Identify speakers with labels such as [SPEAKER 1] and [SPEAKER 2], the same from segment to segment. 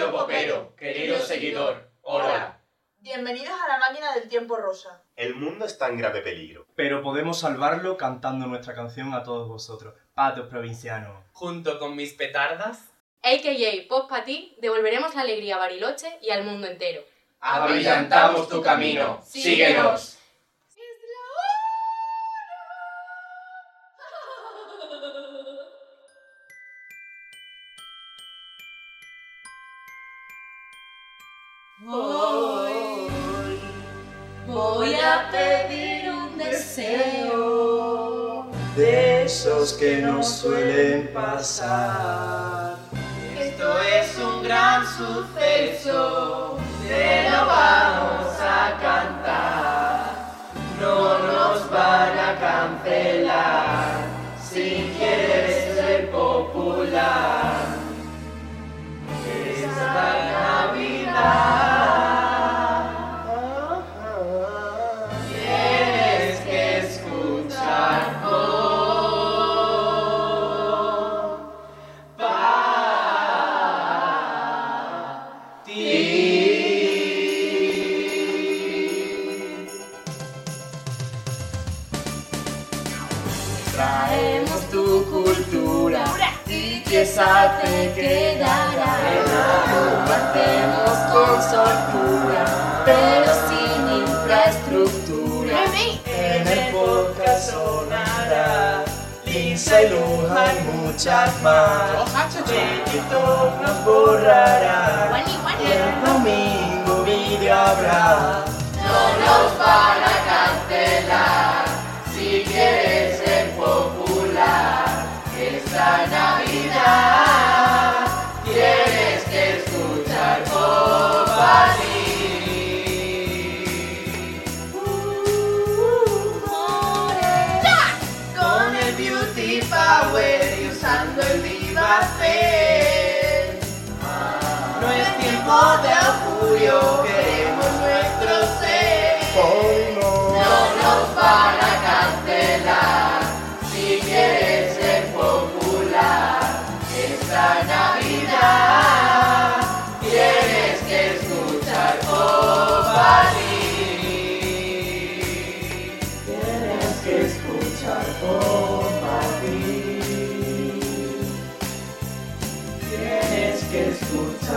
[SPEAKER 1] Querido popero, querido seguidor, hola.
[SPEAKER 2] Bienvenidos a la máquina del tiempo rosa.
[SPEAKER 3] El mundo está en grave peligro.
[SPEAKER 4] Pero podemos salvarlo cantando nuestra canción a todos vosotros, patos provincianos.
[SPEAKER 1] Junto con mis petardas,
[SPEAKER 5] AKA Pop Pa' ti, devolveremos la alegría a Bariloche y al mundo entero.
[SPEAKER 1] abrillantamos tu camino. Síguenos.
[SPEAKER 6] Hoy voy a pedir un deseo.
[SPEAKER 4] De esos que nos suelen pasar.
[SPEAKER 6] Esto es un gran suceso, te lo Traemos tu cultura y que esa te quedará. Lo hacemos con soltura, pero sin infraestructura. En el podcast sonará Lisa y Luján y muchas más. De TikTok nos borrará. Y el domingo vídeo habrá. No nos van a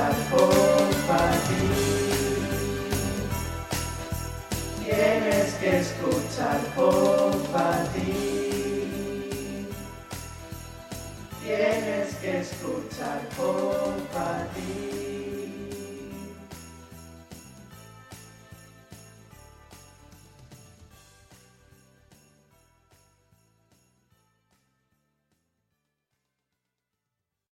[SPEAKER 6] escuchar Company. Tienes que escuchar Company.